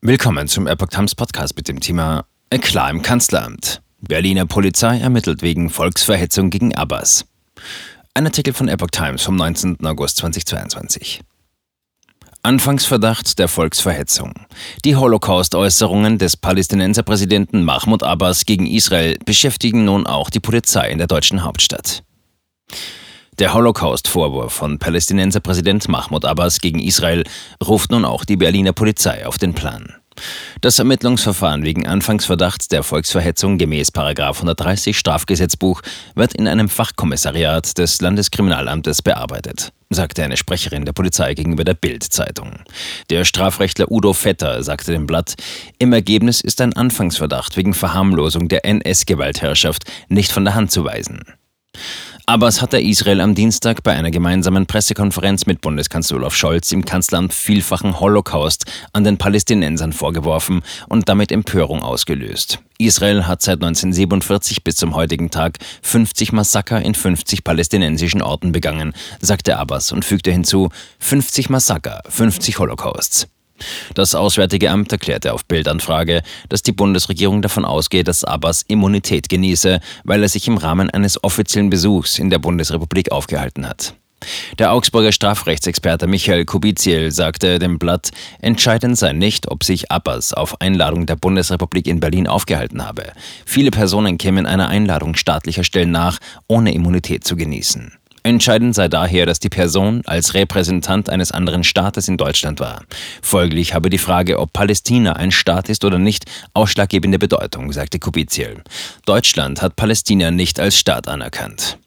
Willkommen zum Epoch Times Podcast mit dem Thema Eklat im Kanzleramt. Berliner Polizei ermittelt wegen Volksverhetzung gegen Abbas. Ein Artikel von Epoch Times vom 19. August 2022. Anfangsverdacht der Volksverhetzung. Die Holocaust-Äußerungen des Palästinenserpräsidenten Mahmoud Abbas gegen Israel beschäftigen nun auch die Polizei in der deutschen Hauptstadt. Der Holocaust-Vorwurf von Palästinenser-Präsident Mahmoud Abbas gegen Israel ruft nun auch die Berliner Polizei auf den Plan. Das Ermittlungsverfahren wegen Anfangsverdachts der Volksverhetzung gemäß 130 Strafgesetzbuch wird in einem Fachkommissariat des Landeskriminalamtes bearbeitet, sagte eine Sprecherin der Polizei gegenüber der Bild-Zeitung. Der Strafrechtler Udo Vetter sagte dem Blatt, im Ergebnis ist ein Anfangsverdacht wegen Verharmlosung der NS-Gewaltherrschaft nicht von der Hand zu weisen. Abbas hatte Israel am Dienstag bei einer gemeinsamen Pressekonferenz mit Bundeskanzler Olaf Scholz im Kanzleramt vielfachen Holocaust an den Palästinensern vorgeworfen und damit Empörung ausgelöst. Israel hat seit 1947 bis zum heutigen Tag 50 Massaker in 50 palästinensischen Orten begangen, sagte Abbas und fügte hinzu 50 Massaker, 50 Holocausts. Das Auswärtige Amt erklärte auf Bildanfrage, dass die Bundesregierung davon ausgeht, dass Abbas Immunität genieße, weil er sich im Rahmen eines offiziellen Besuchs in der Bundesrepublik aufgehalten hat. Der Augsburger Strafrechtsexperte Michael Kubiziel sagte dem Blatt, entscheidend sei nicht, ob sich Abbas auf Einladung der Bundesrepublik in Berlin aufgehalten habe. Viele Personen kämen einer Einladung staatlicher Stellen nach, ohne Immunität zu genießen. Entscheidend sei daher, dass die Person als Repräsentant eines anderen Staates in Deutschland war. Folglich habe die Frage, ob Palästina ein Staat ist oder nicht, ausschlaggebende Bedeutung, sagte Kubiziel. Deutschland hat Palästina nicht als Staat anerkannt.